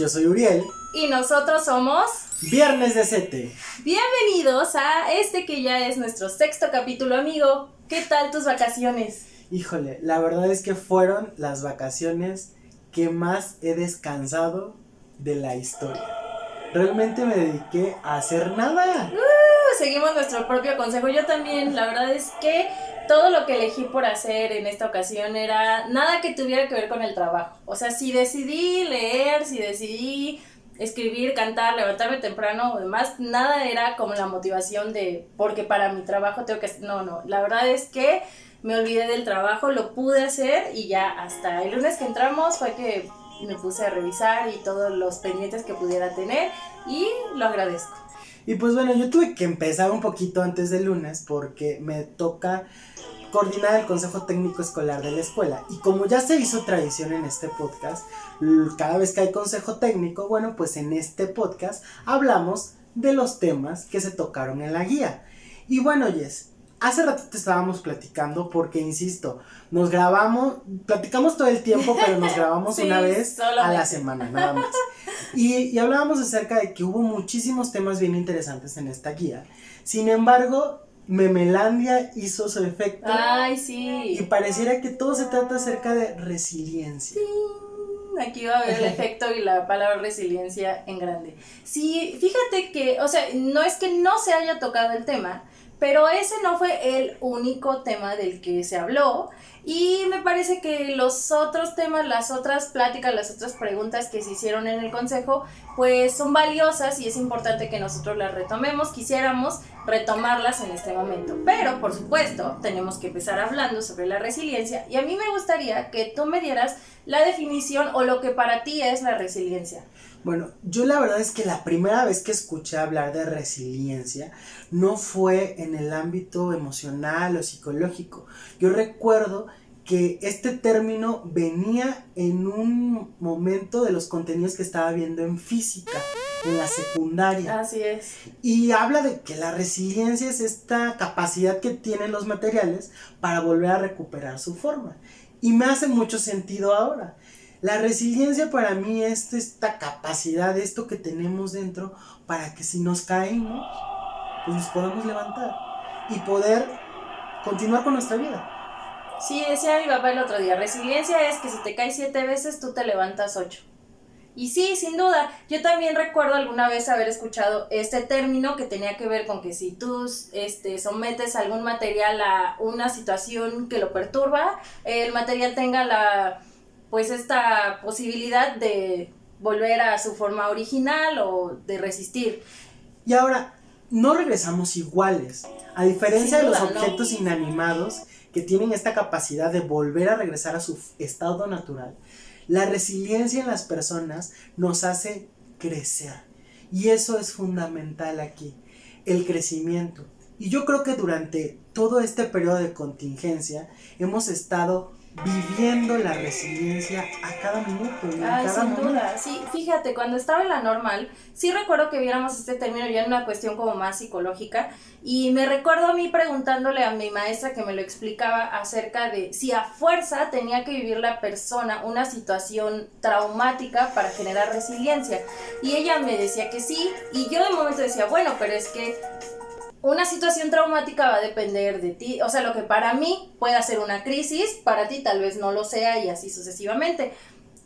yo soy Uriel. Y nosotros somos. Viernes de Sete. Bienvenidos a este que ya es nuestro sexto capítulo, amigo. ¿Qué tal tus vacaciones? Híjole, la verdad es que fueron las vacaciones que más he descansado de la historia. Realmente me dediqué a hacer nada. Uh, seguimos nuestro propio consejo. Yo también, la verdad es que todo lo que elegí por hacer en esta ocasión era nada que tuviera que ver con el trabajo. O sea, si decidí leer, si decidí escribir, cantar, levantarme temprano o demás, nada era como la motivación de porque para mi trabajo tengo que... No, no, la verdad es que me olvidé del trabajo, lo pude hacer y ya hasta el lunes que entramos fue que me puse a revisar y todos los pendientes que pudiera tener y lo agradezco. Y pues bueno, yo tuve que empezar un poquito antes del lunes porque me toca coordinar el Consejo Técnico Escolar de la escuela. Y como ya se hizo tradición en este podcast, cada vez que hay Consejo Técnico, bueno, pues en este podcast hablamos de los temas que se tocaron en la guía. Y bueno, Jess, hace rato te estábamos platicando porque, insisto, nos grabamos, platicamos todo el tiempo, pero nos grabamos una vez a la semana, nada más. Y, y hablábamos acerca de que hubo muchísimos temas bien interesantes en esta guía. Sin embargo, Memelandia hizo su efecto. Ay, sí. Y pareciera que todo se trata acerca de resiliencia. Sí. Aquí va a haber el efecto y la palabra resiliencia en grande. Sí, fíjate que, o sea, no es que no se haya tocado el tema, pero ese no fue el único tema del que se habló. Y me parece que los otros temas, las otras pláticas, las otras preguntas que se hicieron en el consejo, pues son valiosas y es importante que nosotros las retomemos. Quisiéramos retomarlas en este momento. Pero, por supuesto, tenemos que empezar hablando sobre la resiliencia y a mí me gustaría que tú me dieras la definición o lo que para ti es la resiliencia. Bueno, yo la verdad es que la primera vez que escuché hablar de resiliencia no fue en el ámbito emocional o psicológico. Yo recuerdo que este término venía en un momento de los contenidos que estaba viendo en física, en la secundaria. Así es. Y habla de que la resiliencia es esta capacidad que tienen los materiales para volver a recuperar su forma. Y me hace mucho sentido ahora. La resiliencia para mí es esta capacidad, esto que tenemos dentro, para que si nos caemos, pues nos podamos levantar y poder continuar con nuestra vida. Sí, decía mi papá el otro día, resiliencia es que si te caes siete veces, tú te levantas ocho. Y sí, sin duda, yo también recuerdo alguna vez haber escuchado este término que tenía que ver con que si tú este, sometes algún material a una situación que lo perturba, el material tenga la pues esta posibilidad de volver a su forma original o de resistir. Y ahora, no regresamos iguales. A diferencia de los objetos inanimados que tienen esta capacidad de volver a regresar a su estado natural, la resiliencia en las personas nos hace crecer. Y eso es fundamental aquí, el crecimiento. Y yo creo que durante todo este periodo de contingencia hemos estado viviendo la resiliencia a cada minuto. Y Ay, sin duda. Sí, fíjate, cuando estaba en la normal, sí recuerdo que viéramos este término ya en una cuestión como más psicológica. Y me recuerdo a mí preguntándole a mi maestra que me lo explicaba acerca de si a fuerza tenía que vivir la persona una situación traumática para generar resiliencia. Y ella me decía que sí. Y yo de momento decía, bueno, pero es que una situación traumática va a depender de ti. O sea, lo que para mí puede ser una crisis, para ti tal vez no lo sea y así sucesivamente.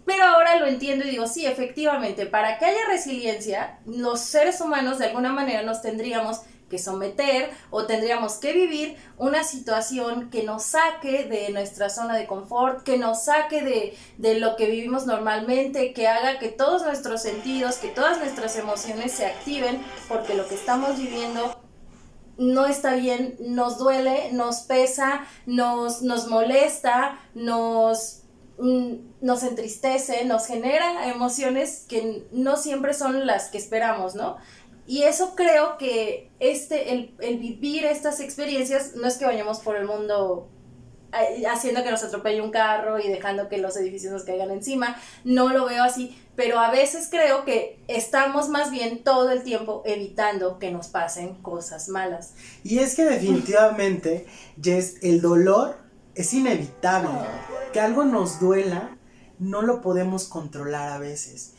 Pero ahora lo entiendo y digo, sí, efectivamente, para que haya resiliencia, los seres humanos de alguna manera nos tendríamos que someter o tendríamos que vivir una situación que nos saque de nuestra zona de confort, que nos saque de, de, lo que vivimos normalmente, que haga que todos nuestros sentidos, que todas nuestras emociones se activen, porque lo que estamos viviendo no está bien, nos duele, nos pesa, nos, nos molesta, nos, mm, nos entristece, nos genera emociones que no siempre son las que esperamos, ¿no? Y eso creo que este, el, el vivir estas experiencias, no es que vayamos por el mundo haciendo que nos atropelle un carro y dejando que los edificios nos caigan encima. No lo veo así, pero a veces creo que estamos más bien todo el tiempo evitando que nos pasen cosas malas. Y es que definitivamente, Jess, el dolor es inevitable. Que algo nos duela no lo podemos controlar a veces,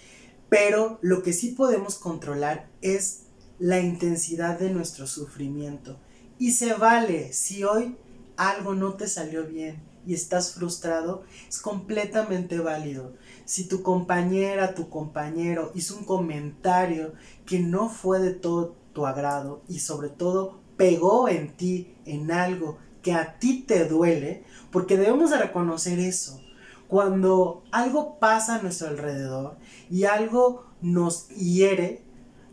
pero lo que sí podemos controlar es la intensidad de nuestro sufrimiento. Y se vale si hoy algo no te salió bien y estás frustrado, es completamente válido. Si tu compañera, tu compañero hizo un comentario que no fue de todo tu agrado y sobre todo pegó en ti, en algo que a ti te duele, porque debemos de reconocer eso. Cuando algo pasa a nuestro alrededor y algo nos hiere,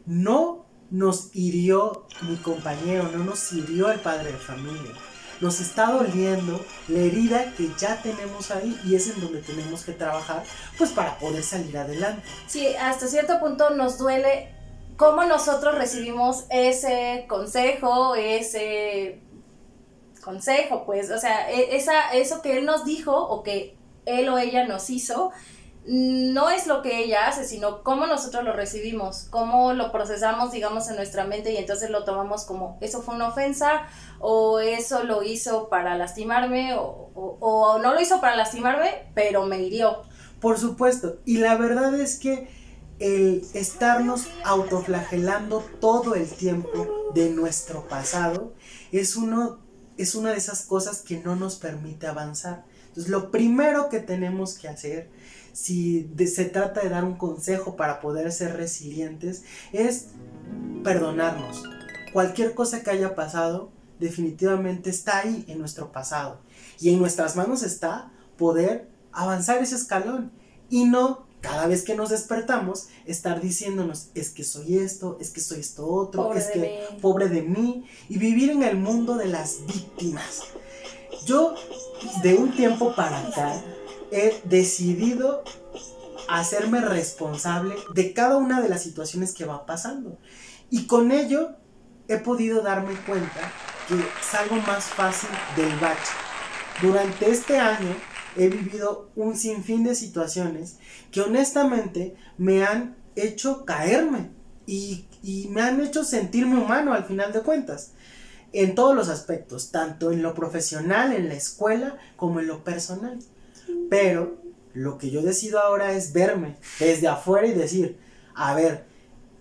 no nos hirió mi compañero, no nos hirió el padre de familia. Nos está doliendo la herida que ya tenemos ahí y es en donde tenemos que trabajar pues para poder salir adelante. Sí, hasta cierto punto nos duele cómo nosotros recibimos ese consejo, ese consejo, pues, o sea, e, esa, eso que él nos dijo o que él o ella nos hizo, no es lo que ella hace, sino cómo nosotros lo recibimos, cómo lo procesamos, digamos, en nuestra mente y entonces lo tomamos como eso fue una ofensa o eso lo hizo para lastimarme o, o no lo hizo para lastimarme, pero me hirió. Por supuesto, y la verdad es que el estarnos autoflagelando todo el tiempo de nuestro pasado es, uno, es una de esas cosas que no nos permite avanzar. Entonces, lo primero que tenemos que hacer, si se trata de dar un consejo para poder ser resilientes, es perdonarnos. Cualquier cosa que haya pasado, definitivamente está ahí en nuestro pasado. Y en nuestras manos está poder avanzar ese escalón y no cada vez que nos despertamos, estar diciéndonos, es que soy esto, es que soy esto otro, es que pobre de mí, y vivir en el mundo de las víctimas. Yo, de un tiempo para acá, he decidido hacerme responsable de cada una de las situaciones que va pasando. Y con ello he podido darme cuenta que salgo más fácil del bache. Durante este año he vivido un sinfín de situaciones que honestamente me han hecho caerme y, me han hecho sentirme humano al final de cuentas. En todos los aspectos, tanto en lo profesional, en la escuela, como en lo personal. Pero lo que yo decido ahora es verme desde afuera y decir, a ver,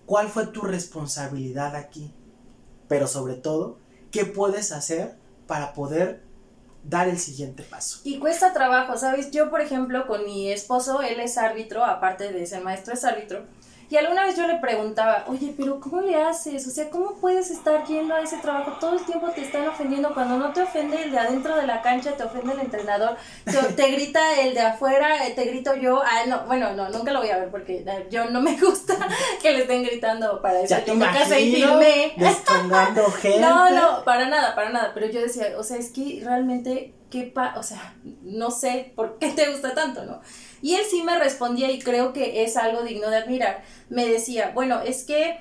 ¿cuál fue tu responsabilidad aquí? Pero sobre todo, ¿qué puedes hacer para poder dar el siguiente paso. Y cuesta trabajo, ¿sabes? Yo, por ejemplo, con mi esposo, él es árbitro, aparte de ser maestro, es árbitro. Y alguna vez yo le preguntaba, oye, pero ¿cómo le haces? O sea, ¿cómo puedes estar yendo a ese trabajo? Todo el tiempo te están ofendiendo. Cuando no te ofende el de adentro de la cancha, te ofende el entrenador. Te, grita el de afuera, eh, te grito yo. Ah, no, bueno, no, nunca lo voy a ver porque eh, yo no me gusta que le estén gritando para eso. Ya te imagino, y filmé. gente. No, no, para nada, para nada. Pero yo decía, o sea, es que realmente, ¿qué pa O sea, no sé por qué te gusta tanto, ¿no? Y él sí me respondía y creo que es algo digno de admirar. Me decía, bueno, es que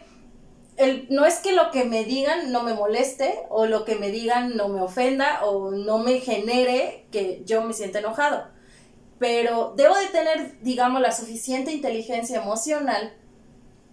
no es que lo que me digan no me moleste o lo que me digan no me ofenda o no me genere que yo me sienta enojado. Pero debo de tener, digamos, la suficiente inteligencia emocional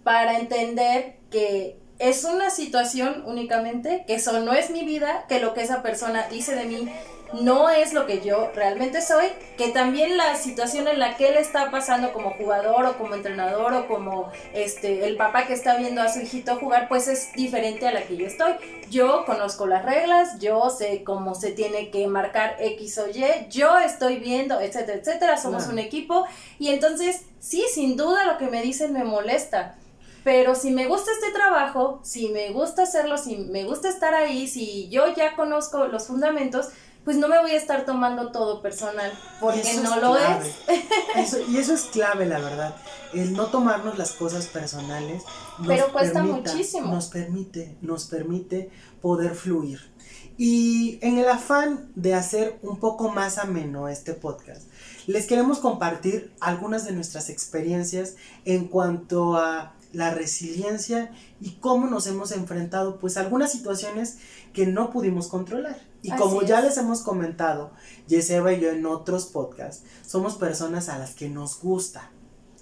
para entender que es una situación únicamente, que eso no es mi vida, que lo que esa persona dice de mí no es lo que yo realmente soy, que también la situación en la que él está pasando como jugador o como entrenador o como este el papá que está viendo a su hijito jugar, pues es diferente a la que yo estoy. Yo conozco las reglas, yo sé cómo se tiene que marcar X o Y, yo estoy viendo, etcétera, etcétera, somos un equipo y entonces sí, sin duda lo que me dicen me molesta. Pero si me gusta este trabajo, si me gusta hacerlo, si me gusta estar ahí, si yo ya conozco los fundamentos, pues no me voy a estar tomando todo personal, porque no lo es. y eso es clave, la verdad. El no tomarnos las cosas personales. Pero cuesta muchísimo. Nos permite, nos permite poder fluir. Y en el afán de hacer un poco más ameno este podcast, les queremos compartir algunas de nuestras experiencias en cuanto a la resiliencia y cómo nos hemos enfrentado pues a algunas situaciones que no pudimos controlar. Y como ya les hemos comentado, Yeseba y yo en otros podcasts, somos personas a las que nos gusta,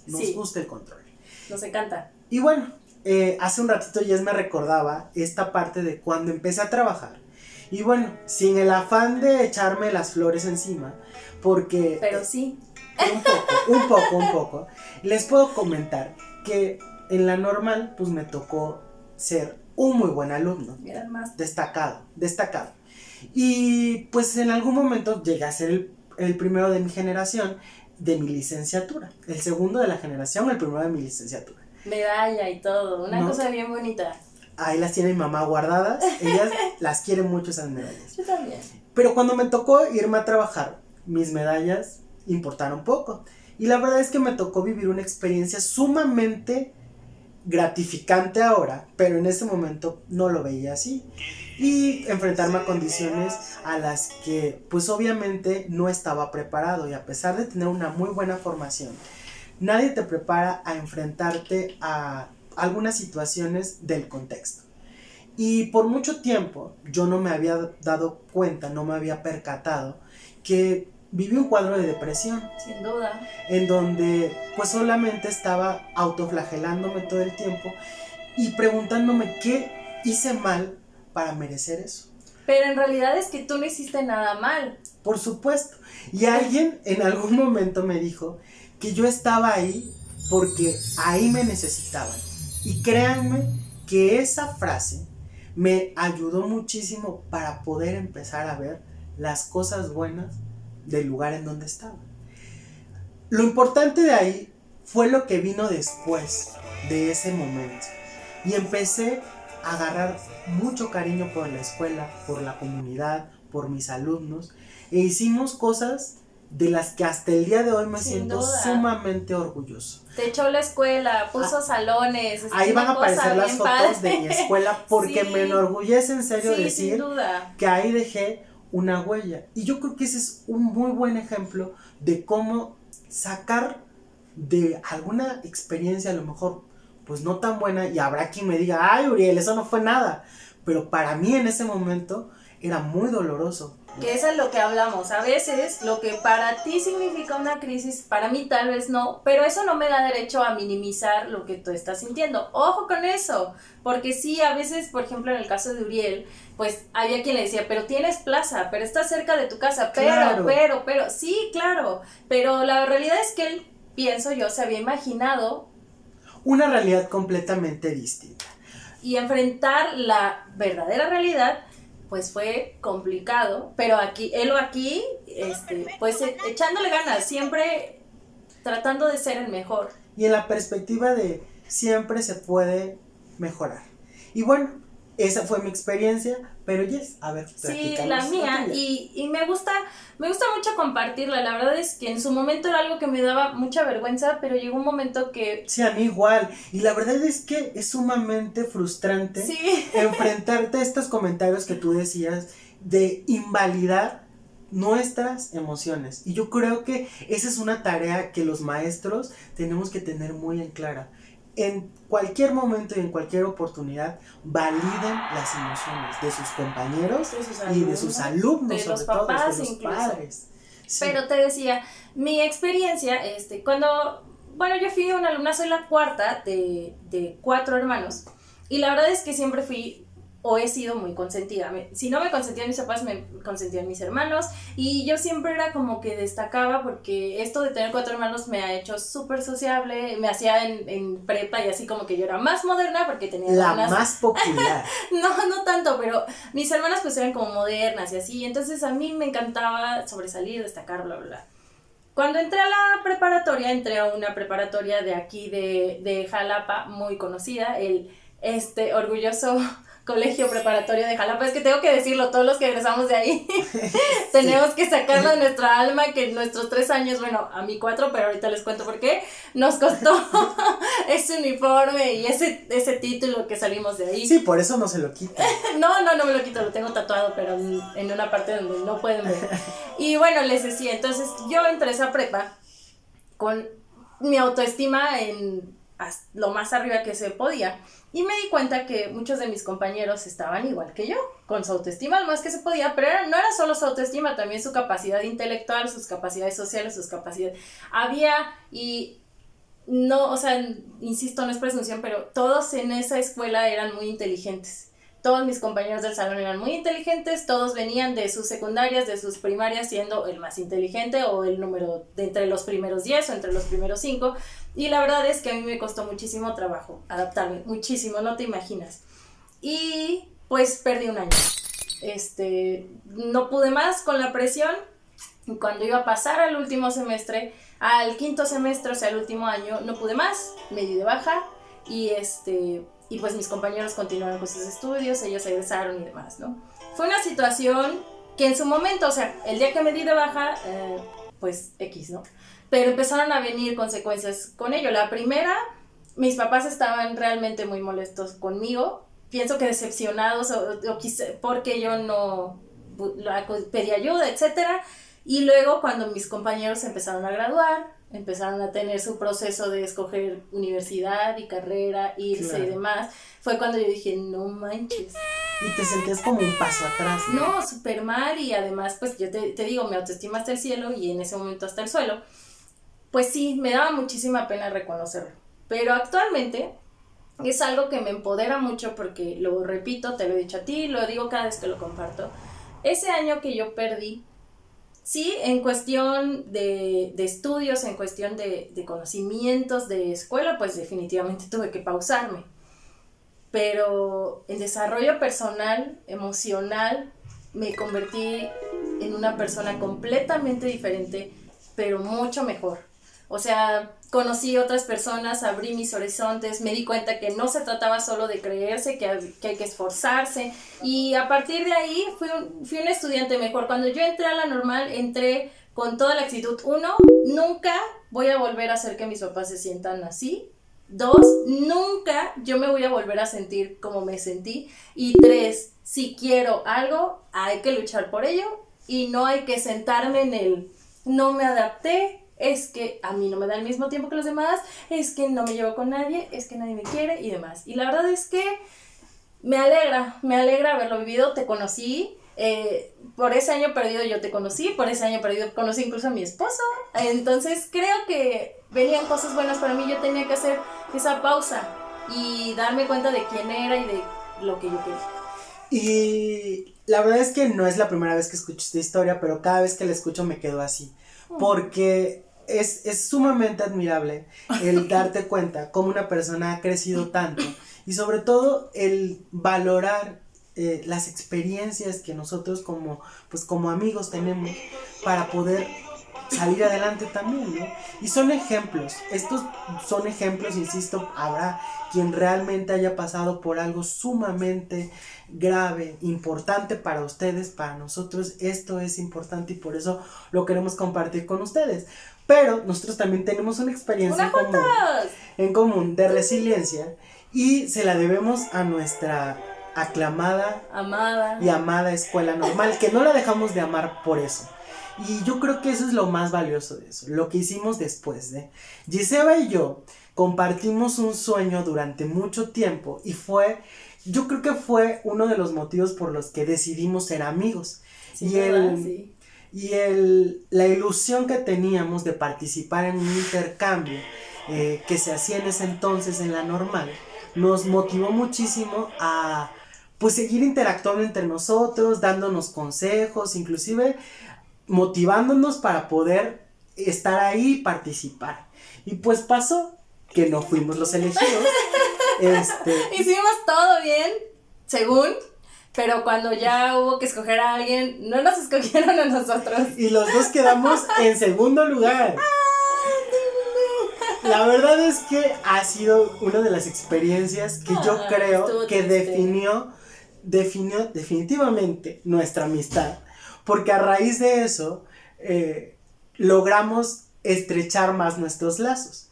nos gusta el control. Nos encanta. Y bueno, eh, hace un ratito Yes me recordaba esta parte de cuando empecé a trabajar. Y bueno, sin el afán de echarme las flores encima, porque... Pero sí. un poco, un poco, un poco. Les puedo comentar que en la normal, pues me tocó ser un muy buen alumno. más. Destacado, destacado. Y pues en algún momento llegué a ser el, el primero de mi generación de mi licenciatura. El segundo de la generación, el primero de mi licenciatura. Medalla y todo, una cosa bien bonita. Ahí las tiene mi mamá guardadas, ellas las quieren mucho esas medallas. Yo también. Pero cuando me tocó irme a trabajar, mis medallas importaron poco. Y la verdad es que me tocó vivir una experiencia sumamente gratificante ahora, pero en ese momento no lo veía así. Y enfrentarme a condiciones a las que pues obviamente no estaba preparado y a pesar de tener una muy buena formación, nadie te prepara a enfrentarte a algunas situaciones del contexto. Y por mucho tiempo yo no me había dado cuenta, no me había percatado que viví un cuadro de depresión. Sin duda. En donde pues solamente estaba autoflagelándome todo el tiempo y preguntándome qué hice mal para merecer eso. Pero en realidad es que tú no hiciste nada mal. Por supuesto. Y alguien en algún momento me dijo que yo estaba ahí porque ahí me necesitaban. Y créanme que esa frase me ayudó muchísimo para poder empezar a ver las cosas buenas del lugar en donde estaba. Lo importante de ahí fue lo que vino después de ese momento. Y empecé a agarrar mucho cariño por la escuela, por la comunidad, por mis alumnos. E hicimos cosas de las que hasta el día de hoy me siento sumamente orgulloso. Te echó la escuela, puso salones. Ahí van a aparecer las fotos de mi escuela porque me enorgullece en serio decir que ahí dejé una huella. Y yo creo que ese es un muy buen ejemplo de cómo sacar de alguna experiencia a lo mejor pues no tan buena y habrá quien me diga, ay Uriel, eso no fue nada. Pero para mí en ese momento era muy doloroso. Que eso es lo que hablamos. A veces lo que para ti significa una crisis, para mí tal vez no, pero eso no me da derecho a minimizar lo que tú estás sintiendo. Ojo con eso, porque sí, a veces, por ejemplo, en el caso de Uriel, pues había quien le decía, pero tienes plaza, pero estás cerca de tu casa, pero, pero, pero, sí, claro, pero la realidad es que él, pienso yo, se había imaginado una realidad completamente distinta. Y enfrentar la verdadera realidad pues fue complicado, pero aquí, él o aquí, este, pues e, echándole ganas, siempre tratando de ser el mejor. Y en la perspectiva de siempre se puede mejorar. Y bueno, esa fue mi experiencia, pero yes, a ver, Sí, la mía, y, y, me gusta, me gusta mucho compartirla, la verdad es que en su momento era algo que me daba mucha vergüenza, pero llegó un momento que... Sí, a mí igual, y la verdad es que es sumamente frustrante enfrentarte a estos comentarios que tú decías de invalidar nuestras emociones. Y yo creo que esa es una tarea que los maestros tenemos que tener muy en clara en cualquier momento y en cualquier oportunidad validen las emociones de sus compañeros y de sus alumnos, de los papás, de los padres. Pero te decía, mi experiencia, este, cuando, bueno, yo fui una alumna, soy la cuarta de, de cuatro hermanos, y la verdad es que siempre fui o he sido muy consentida. Si no me consentían mis papás, me consentían mis hermanos. Y yo siempre era como que destacaba porque esto de tener cuatro hermanos me ha hecho súper sociable. Me hacía en, en, prepa y así como que yo era más moderna porque tenía... La más popular. no, no tanto, pero mis hermanas pues eran como modernas y así. Entonces a mí me encantaba sobresalir, destacar, bla, bla, bla. Cuando entré a la preparatoria, entré a una preparatoria de aquí de, de Jalapa, muy conocida, el este orgulloso colegio preparatorio de Jalapa. Es que tengo que decirlo, todos los que egresamos de ahí, tenemos que sacarlo de nuestra alma, que nuestros tres años, bueno, a mí cuatro, pero ahorita les cuento por qué, nos costó ese uniforme y ese, ese título que salimos de ahí. Sí, por eso no se lo quita. no, no, no me lo quito, lo tengo tatuado, pero en una parte donde no pueden ver. Y bueno, les decía, entonces yo entré a esa prepa con mi autoestima en lo más arriba que se podía. Y me di cuenta que muchos de mis compañeros estaban igual que yo, con su autoestima lo más que se podía, pero no era solo su autoestima, también su capacidad intelectual, sus capacidades sociales, sus capacidades. Había y no, o sea, insisto, no es presunción, pero todos en esa escuela eran muy inteligentes todos mis compañeros del salón eran muy inteligentes, todos venían de sus secundarias, de sus primarias, siendo el más inteligente o el número de entre los primeros 10 o entre los primeros 5. Y la verdad es que a mí me costó muchísimo trabajo adaptarme, muchísimo, no te imaginas. Y pues perdí un año. Este, no pude más con la presión. Cuando iba a pasar al último semestre, al quinto semestre, o sea, el último año, no pude más, me di de baja y este y pues mis compañeros continuaron con sus estudios, ellos egresaron y demás, ¿no? Fue una situación que en su momento, o sea, el día que me di de baja, eh, pues X, ¿no? Pero empezaron a venir consecuencias con ello. La primera, mis papás estaban realmente muy molestos conmigo, pienso que decepcionados o, porque yo no pedí ayuda, etcétera. Y luego cuando mis compañeros empezaron a graduar, empezaron a tener su proceso de escoger universidad y carrera, irse y demás, fue cuando yo dije, no manches. Y te sentías como un paso atrás. No, súper mal y además, pues yo te, te digo, mi autoestima hasta el cielo y en ese momento hasta el suelo. Pues sí, me daba muchísima pena reconocerlo. Pero actualmente es algo que me empodera mucho porque lo repito, te lo he dicho a ti, lo digo cada vez que lo comparto. Ese año que yo perdí Sí, en cuestión de, estudios, en cuestión de, conocimientos de escuela, pues definitivamente tuve que pausarme. Pero en desarrollo personal, emocional, me convertí en una persona completamente diferente, pero mucho mejor. O sea, conocí otras personas, abrí mis horizontes, me di cuenta que no se trataba solo de creerse, que, hay que esforzarse. Y a partir de ahí fui un, fui un estudiante mejor. Cuando yo entré a la normal, entré con toda la actitud. Uno, nunca voy a volver a hacer que mis papás se sientan así. Dos, nunca yo me voy a volver a sentir como me sentí. Y tres, si quiero algo, hay que luchar por ello y no hay que sentarme en el no me adapté, es que a mí no me da el mismo tiempo que los demás, es que no me llevo con nadie, es que nadie me quiere y demás. Y la verdad es que me alegra, me alegra haberlo vivido, te conocí, eh, por ese año perdido yo te conocí, por ese año perdido conocí incluso a mi esposo, entonces creo que venían cosas buenas para mí, yo tenía que hacer esa pausa y darme cuenta de quién era y de lo que yo quería. Y la verdad es que no es la primera vez que escucho esta historia, pero cada vez que la escucho me quedo así. Mm. Porque es, sumamente admirable el darte cuenta cómo una persona ha crecido tanto y sobre todo el valorar eh, las experiencias que nosotros como, pues como amigos tenemos para poder salir adelante también, ¿no? Y son ejemplos, estos son ejemplos, insisto, habrá quien realmente haya pasado por algo sumamente grave, importante para ustedes, para nosotros, esto es importante y por eso lo queremos compartir con ustedes. Pero nosotros también tenemos una experiencia en común, en común de resiliencia y se la debemos a nuestra aclamada amada. y amada escuela normal, que no la dejamos de amar por eso. Y yo creo que eso es lo más valioso de eso, lo que hicimos después de. Giseba y yo compartimos un sueño durante mucho tiempo y fue, yo creo que fue uno de los motivos por los que decidimos ser amigos. y el, y el, la ilusión que teníamos de participar en un intercambio eh, que se hacía en ese entonces en la normal nos motivó muchísimo a pues seguir interactuando entre nosotros, dándonos consejos, inclusive motivándonos para poder estar ahí y participar. Y pues pasó que no fuimos los elegidos. este, Hicimos todo bien, según, pero cuando ya hubo que escoger a alguien, no nos escogieron a nosotros. Y los dos quedamos en segundo lugar. La verdad es que ha sido una de las experiencias que yo ah, creo que definió, definió definitivamente nuestra amistad. Porque a raíz de eso eh, logramos estrechar más nuestros lazos.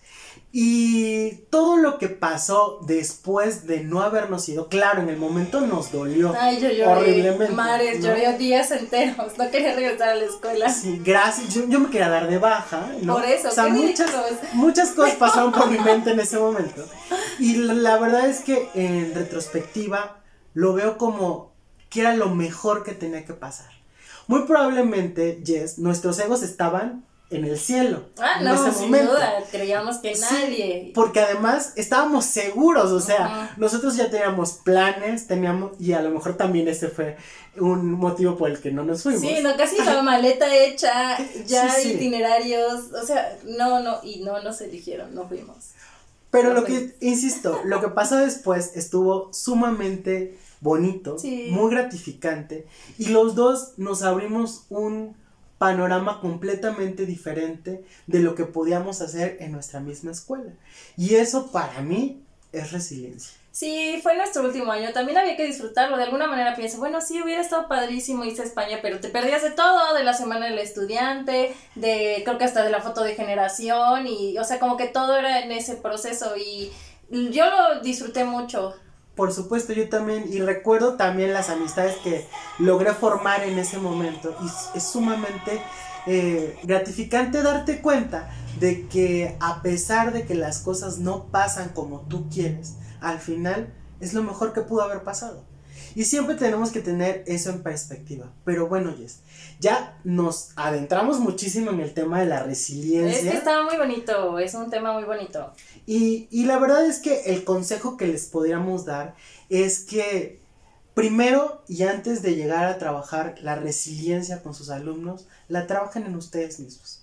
Y todo lo que pasó después de no habernos ido, claro, en el momento nos dolió Ay, yo lloré, horriblemente. Mares, lloré días enteros, no quería regresar a la escuela. Sí, gracias, yo, me quería dar de baja, ¿no? Por eso, o sea, muchas, muchas cosas pasaron por mi mente en ese momento. Y la, verdad es que en retrospectiva lo veo como que era lo mejor que tenía que pasar. Muy probablemente, Jess, nuestros egos estaban en el cielo. Ah, en no, ese sin momento. duda, creíamos que Sí, nadie. porque además estábamos seguros, o sea, nosotros ya teníamos planes, teníamos, y a lo mejor también ese fue un motivo por el que no nos fuimos. Sí, no, casi la maleta hecha, ya Sí, sí. itinerarios, o sea, no, no, y no nos eligieron, no fuimos. Pero No lo que, insisto, lo que pasó después estuvo sumamente bonito, Sí. muy gratificante, y los dos nos abrimos un panorama completamente diferente de lo que podíamos hacer en nuestra misma escuela. Y eso para mí es resiliencia. Sí, fue nuestro último año, también había que disfrutarlo, de alguna manera pienso, bueno, sí, hubiera estado padrísimo irse a España, pero te perdías de todo, de la semana del estudiante, de, creo que hasta de la foto de generación, y, o sea, como que todo era en ese proceso, y yo lo disfruté mucho, Por supuesto, yo también, y recuerdo también las amistades que logré formar en ese momento, y es- sumamente eh, gratificante darte cuenta de que a pesar de que las cosas no pasan como tú quieres, al final es lo mejor que pudo haber pasado. Y siempre tenemos que tener eso en perspectiva. Pero bueno, Jess, ya nos adentramos muchísimo en el tema de la resiliencia. es que estaba muy bonito, es un tema muy bonito. Y, y la verdad es que el consejo que les podríamos dar es que primero y antes de llegar a trabajar la resiliencia con sus alumnos, la trabajen en ustedes mismos.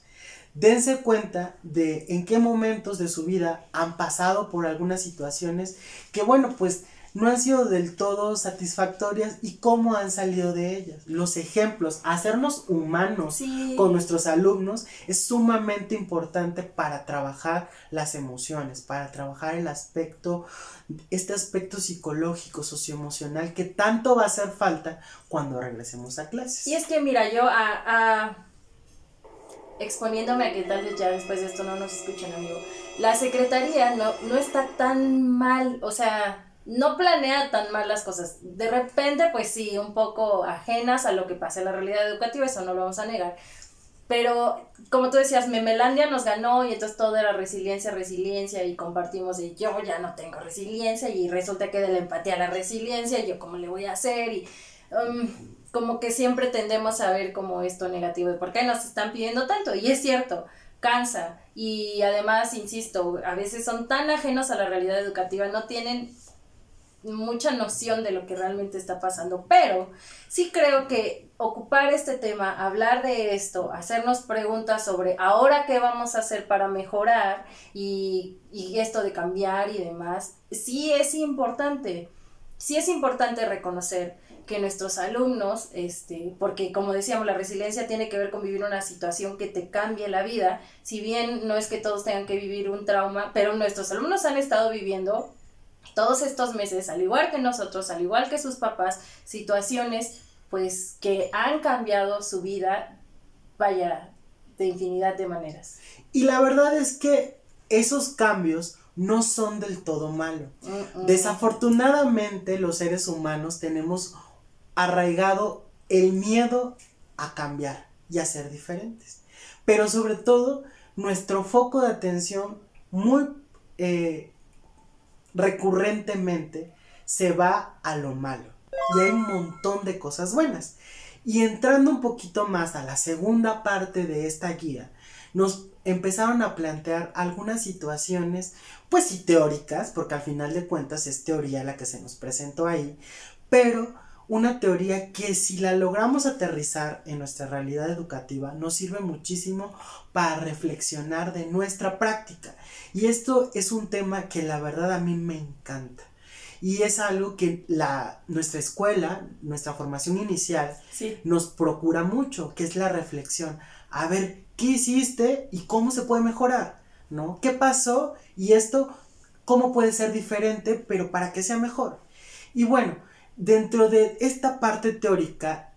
Dense cuenta de en qué momentos de su vida han pasado por algunas situaciones que, bueno, pues no han sido del todo satisfactorias y cómo han salido de ellas. Los ejemplos, hacernos humanos Sí. con nuestros alumnos es sumamente importante para trabajar las emociones, para trabajar el aspecto, este aspecto psicológico, socioemocional que tanto va a hacer falta cuando regresemos a clases. Y es que mira, yo a, a- exponiéndome a que tal vez ya después de esto no nos escuchen, amigo. La secretaría no, no está tan mal, o sea, no planea tan mal las cosas. De repente, pues sí, un poco ajenas a lo que pasa en la realidad educativa, eso no lo vamos a negar. Pero como tú decías, Memelandia nos ganó y entonces todo era resiliencia, resiliencia y compartimos de yo ya no tengo resiliencia y resulta que de la empatía a la resiliencia, y yo cómo le voy a hacer y um, como que siempre tendemos a ver como esto negativo de por qué nos están pidiendo tanto y es cierto, cansa y además, insisto, a veces son tan ajenos a la realidad educativa, no tienen mucha noción de lo que realmente está pasando, pero sí creo que ocupar este tema, hablar de esto, hacernos preguntas sobre ahora qué vamos a hacer para mejorar y, y esto de cambiar y demás, sí es importante, sí es importante reconocer que nuestros alumnos, este, porque como decíamos, la resiliencia tiene que ver con vivir una situación que te cambie la vida, si bien no es que todos tengan que vivir un trauma, pero nuestros alumnos han estado viviendo todos estos meses, al igual que nosotros, al igual que sus papás, situaciones pues que han cambiado su vida, vaya, de infinidad de maneras. Y la verdad es que esos cambios no son del todo malos. Mm. Desafortunadamente los seres humanos tenemos arraigado el miedo a cambiar y a ser diferentes. Pero sobre todo nuestro foco de atención muy eh, recurrentemente se va a lo malo. Y hay un montón de cosas buenas. Y entrando un poquito más a la segunda parte de esta guía, nos empezaron a plantear algunas situaciones, pues sí teóricas, porque al final de cuentas es teoría la que se nos presentó ahí, pero una teoría que si la logramos aterrizar en nuestra realidad educativa nos sirve muchísimo para reflexionar de nuestra práctica. Y esto es un tema que la verdad a mí me encanta. Y es algo que la, nuestra escuela, nuestra formación inicial, Sí. nos procura mucho, que es la reflexión. A ver, ¿qué hiciste y cómo se puede mejorar? ¿No? ¿Qué pasó? Y esto, ¿cómo puede ser diferente, pero para que sea mejor? Y bueno, dentro de esta parte teórica,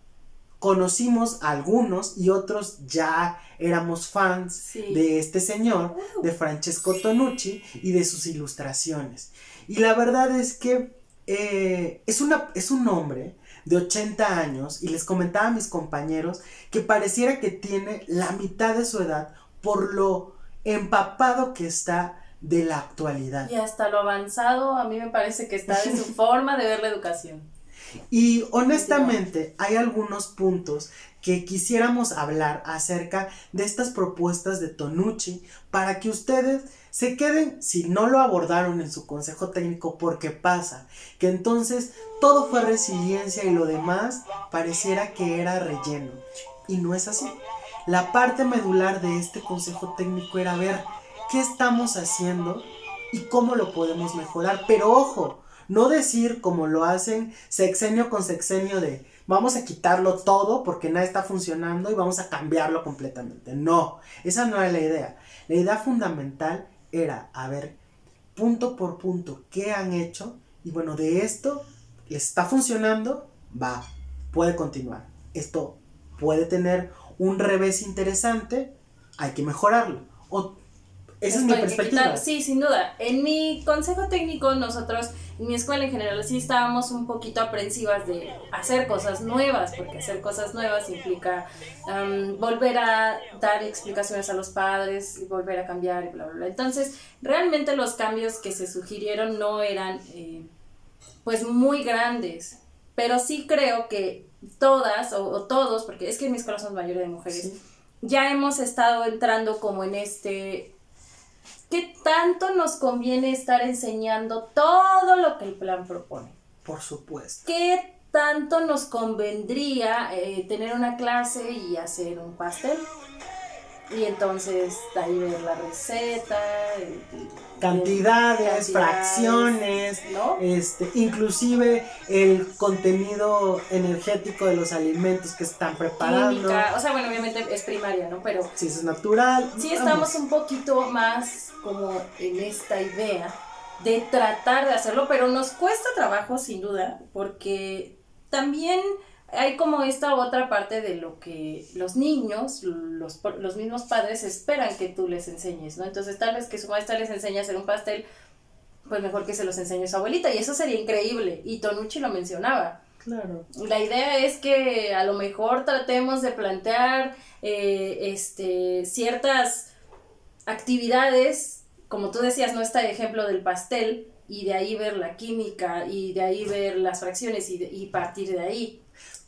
conocimos a algunos y otros ya éramos fans Sí. de este señor, de Francesco Tonucci y de sus ilustraciones. Y la verdad es que eh, es, una, es un hombre de 80 años y les comentaba a mis compañeros que pareciera que tiene la mitad de su edad por lo empapado que está de la actualidad. Y hasta lo avanzado, a mí me parece que está en su forma de ver la educación. Y honestamente hay algunos puntos que quisiéramos hablar acerca de estas propuestas de Tonucci para que ustedes se queden si no lo abordaron en su consejo técnico porque pasa que entonces todo fue resiliencia y lo demás pareciera que era relleno y no es así. La parte medular de este consejo técnico era ver qué estamos haciendo y cómo lo podemos mejorar, pero ojo, no decir como lo hacen sexenio con sexenio de vamos a quitarlo todo porque nada está funcionando y vamos a cambiarlo completamente. No, esa no era la idea. La idea fundamental era, a ver, punto por punto, qué han hecho y bueno, de esto está funcionando, va, puede continuar. Esto puede tener un revés interesante, hay que mejorarlo. O esa es mi perspectiva. sí, sin duda. En mi consejo técnico, nosotros, en mi escuela en general, sí estábamos un poquito aprensivas de hacer cosas nuevas, porque hacer cosas nuevas implica volver a dar explicaciones a los padres, y volver a cambiar y bla, bla, bla. Entonces, realmente los cambios que se sugirieron no eran, eh, pues, muy grandes, pero sí creo que todas o, todos, porque es que en mi escuela son mayoría de mujeres, ya hemos estado entrando como en este ¿qué tanto nos conviene estar enseñando todo lo que el plan propone? Por supuesto. ¿Qué tanto nos convendría eh, tener una clase y hacer un pastel? Y entonces ahí ver la receta. Cantidades, fracciones, este, inclusive el contenido energético de los alimentos que están preparando. o sea, bueno, obviamente es primaria, ¿no? Pero si es natural. Sí estamos un poquito más como en esta idea de tratar de hacerlo, pero nos cuesta trabajo sin duda, porque también hay como esta otra parte de lo que los niños, los, los mismos padres esperan que tú les enseñes, ¿no? Entonces tal vez que su maestra les enseñe a hacer un pastel, pues mejor que se los enseñe su abuelita, y eso sería increíble, y Tonucci lo mencionaba. Claro. La idea es que a lo mejor tratemos de plantear eh, este, ciertas actividades, como tú decías, no está el ejemplo del pastel, y de ahí ver la química, y de ahí ver las fracciones, y, y partir de ahí.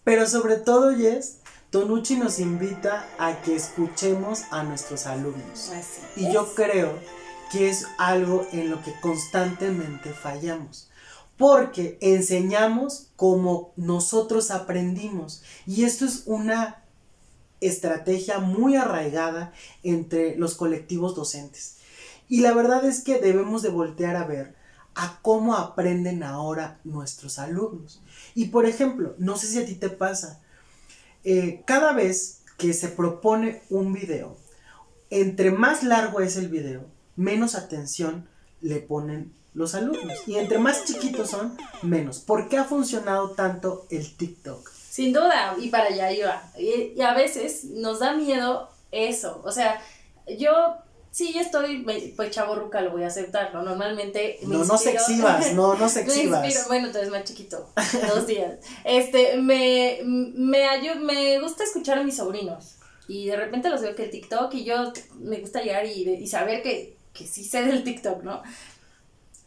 Pero sobre todo, Jess, Tonucci nos invita a que escuchemos a nuestros alumnos. y yo creo que es algo en lo que constantemente fallamos. Porque enseñamos como nosotros aprendimos. Y esto es una estrategia muy arraigada entre los colectivos docentes. Y la verdad es que debemos de voltear a ver a cómo aprenden ahora nuestros alumnos. Y por ejemplo, no sé si a ti te pasa, eh, cada vez que se propone un video, entre más largo es el video, menos atención le ponen los alumnos. Y entre más chiquitos son, menos. ¿Por qué ha funcionado tanto el TikTok? Sin duda, y para allá iba. y a veces nos da miedo eso. O sea, yo sí, yo estoy, pues chavo ruca, lo voy a aceptar, ¿no? Normalmente me No, no se exhibas, no, no se exhibas. me inspiro, bueno, entonces más chiquito, dos días. Este, me, me, me gusta escuchar a mis sobrinos y de repente los veo que el TikTok y yo me gusta llegar y, y saber que, que sí sé del TikTok, ¿no?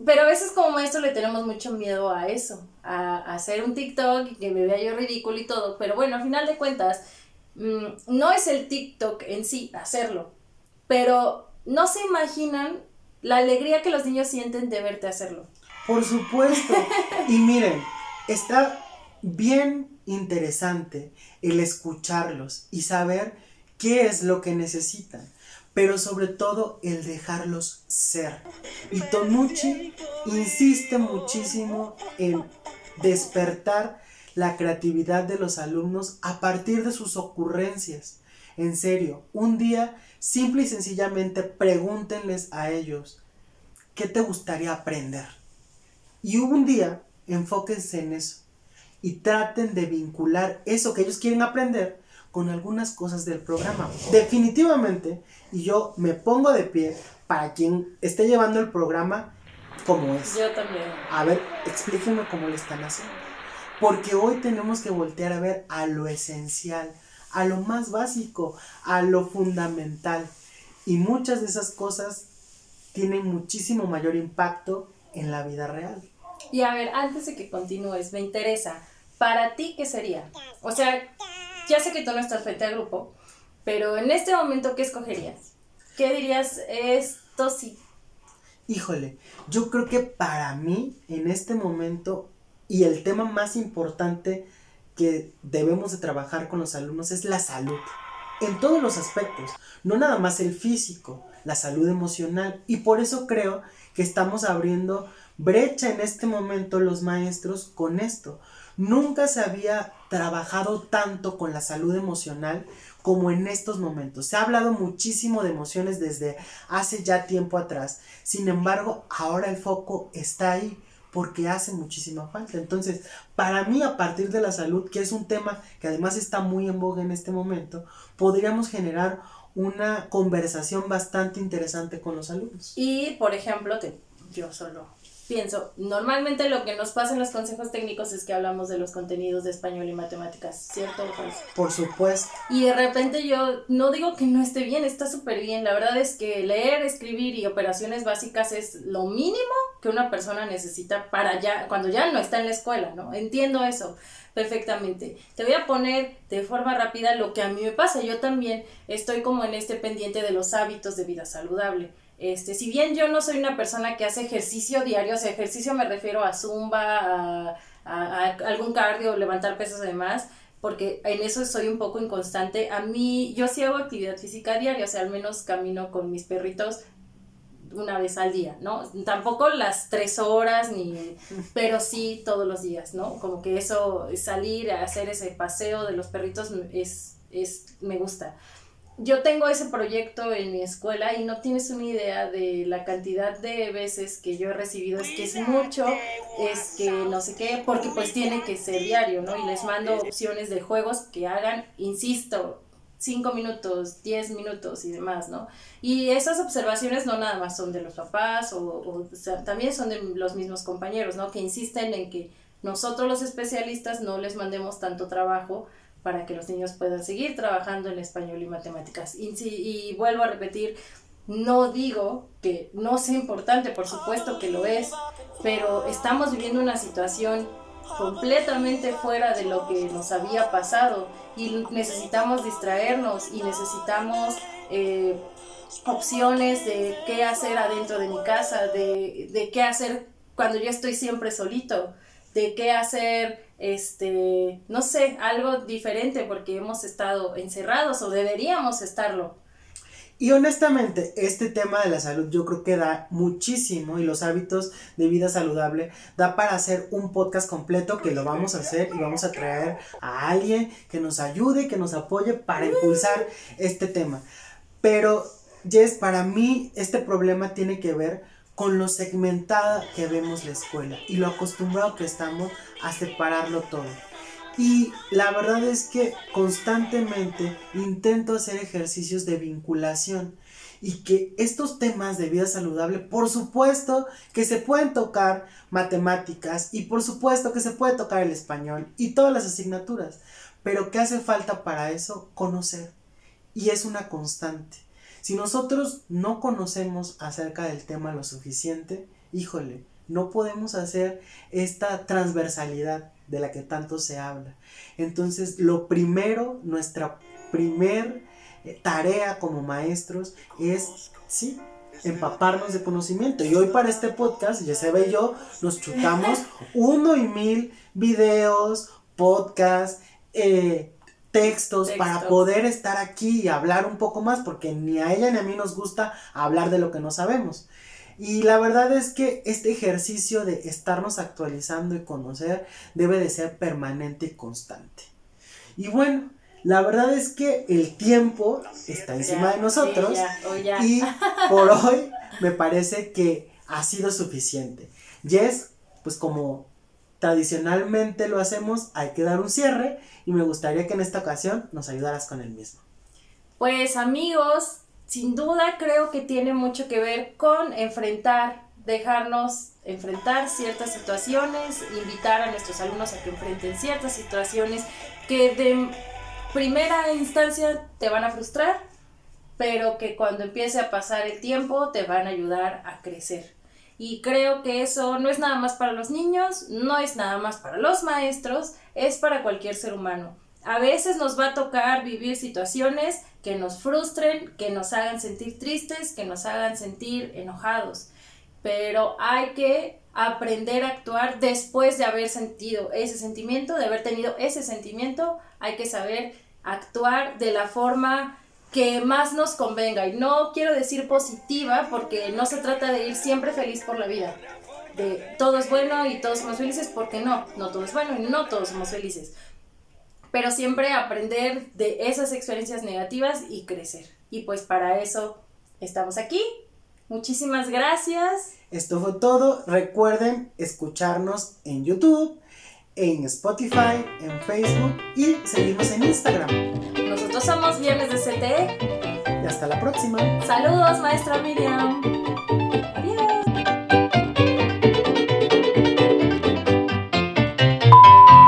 Pero a veces como maestro le tenemos mucho miedo a eso, a, a, hacer un TikTok y que me vea yo ridículo y todo, pero bueno, al final de cuentas, mm, no es el TikTok en sí hacerlo, pero no se imaginan la alegría que los niños sienten de verte hacerlo. Por supuesto. y miren, está bien interesante el escucharlos y saber qué es lo que necesitan, pero sobre todo el dejarlos ser. Y Tonucci insiste muchísimo en despertar la creatividad de los alumnos a partir de sus ocurrencias. En serio, un día Simple y sencillamente pregúntenles a ellos, ¿qué te gustaría aprender? Y un día, enfóquense en eso y traten de vincular eso que ellos quieren aprender con algunas cosas del programa. Definitivamente, y yo me pongo de pie para quien esté llevando el programa como es. Yo también. A ver, explíquenme cómo lo están haciendo. Porque hoy tenemos que voltear a ver a lo esencial, a lo más básico, a lo fundamental. Y muchas de esas cosas tienen muchísimo mayor impacto en la vida real. Y a ver, antes de que continúes, me interesa, para ti, ¿qué sería? O sea, ya sé que tú no estás frente al grupo, pero en este momento, ¿qué escogerías? ¿Qué dirías? Esto sí. Híjole, yo creo que para mí, en este momento, y el tema más importante que debemos de trabajar con los alumnos es la salud. En todos los aspectos, no nada más el físico, la salud emocional. Y por eso creo que estamos abriendo brecha en este momento los maestros con esto. Nunca se había trabajado tanto con la salud emocional como en estos momentos. Se ha hablado muchísimo de emociones desde hace ya tiempo atrás. Sin embargo, ahora el foco está ahí porque hace muchísima falta. Entonces, para mí, a partir de la salud, que es un tema que además está muy en boga en este momento, podríamos generar una conversación bastante interesante con los alumnos. Y, por ejemplo, te, yo solo pienso, normalmente lo que nos pasa en los consejos técnicos es que hablamos de los contenidos de español y matemáticas, ¿cierto Por supuesto. Y de repente yo no digo que no esté bien, está súper bien. La verdad es que leer, escribir y operaciones básicas es lo mínimo que una persona necesita para ya, cuando ya no está en la escuela, ¿no? Entiendo eso perfectamente. Te voy a poner de forma rápida lo que a mí me pasa. Yo también estoy como en este pendiente de los hábitos de vida saludable. Este, si bien yo no soy una persona que hace ejercicio diario, o sea, ejercicio me refiero a zumba, a, algún cardio, levantar pesas además, porque en eso soy un poco inconstante. A mí, yo sí hago actividad física diaria, o sea, al menos camino con mis perritos una vez al día, ¿no? Tampoco las tres horas, ni, pero sí todos los días, ¿no? Como que eso, salir a hacer ese paseo de los perritos es, es, me gusta yo tengo ese proyecto en mi escuela y no tienes una idea de la cantidad de veces que yo he recibido, es que es mucho, es que no sé qué, porque pues tiene que ser diario, ¿no? Y les mando opciones de juegos que hagan, insisto, 5 minutos, 10 minutos y demás, ¿no? Y esas observaciones no nada más son de los papás o, o también son de los mismos compañeros, ¿no? Que insisten en que nosotros los especialistas no les mandemos tanto trabajo para que los niños puedan seguir trabajando en español y matemáticas. Y, y vuelvo a repetir, no digo que no sea importante, por supuesto que lo es, pero estamos viviendo una situación completamente fuera de lo que nos había pasado y necesitamos distraernos y necesitamos eh, opciones de qué hacer adentro de mi casa, de, de qué hacer cuando yo estoy siempre solito, de qué hacer este, no sé, algo diferente porque hemos estado encerrados o deberíamos estarlo. Y honestamente, este tema de la salud yo creo que da muchísimo y los hábitos de vida saludable da para hacer un podcast completo que lo vamos a hacer y vamos a traer a alguien que nos ayude, que nos apoye para impulsar este tema. Pero, Jess, para mí este problema tiene que ver con lo segmentada que vemos la escuela y lo acostumbrado que estamos a separarlo todo. Y la verdad es que constantemente intento hacer ejercicios de vinculación y que estos temas de vida saludable, por supuesto que se pueden tocar matemáticas y por supuesto que se puede tocar el español y todas las asignaturas, pero ¿qué hace falta para eso? Conocer. Y es una constante. Si nosotros no conocemos acerca del tema lo suficiente, híjole, no podemos hacer esta transversalidad de la que tanto se habla. Entonces, lo primero, nuestra primer eh, tarea como maestros es, sí, empaparnos de conocimiento. Y hoy para este podcast, ya se ve yo, nos chutamos uno y mil videos, podcasts, eh, textos para poder estar aquí y hablar un poco más, porque ni a ella ni a mí nos gusta hablar de lo que no sabemos. Y la verdad es que este ejercicio de estarnos actualizando y conocer debe de ser permanente y constante. Y bueno, la verdad es que el tiempo está encima de nosotros y por hoy me parece que ha sido suficiente. Jess, pues como tradicionalmente lo hacemos, hay que dar un cierre y me gustaría que en esta ocasión nos ayudaras con el mismo. Pues amigos, sin duda creo que tiene mucho que ver con enfrentar, dejarnos enfrentar ciertas situaciones, invitar a nuestros alumnos a que enfrenten ciertas situaciones que de primera instancia te van a frustrar, pero que cuando empiece a pasar el tiempo te van a ayudar a crecer. Y creo que eso no es nada más para los niños, no es nada más para los maestros, es para cualquier ser humano. A veces nos va a tocar vivir situaciones que nos frustren, que nos hagan sentir tristes, que nos hagan sentir enojados. Pero hay que aprender a actuar después de haber sentido ese sentimiento, de haber tenido ese sentimiento. Hay que saber actuar de la forma que más nos convenga. Y no quiero decir positiva porque no se trata de ir siempre feliz por la vida. De todo es bueno y todos somos felices porque no, no todo es bueno y no todos somos felices pero siempre aprender de esas experiencias negativas y crecer. Y pues para eso estamos aquí. Muchísimas gracias. Esto fue todo. Recuerden escucharnos en YouTube, en Spotify, en Facebook y seguirnos en Instagram. Nosotros somos Viernes de CTE. Y hasta la próxima. Saludos, maestra Miriam.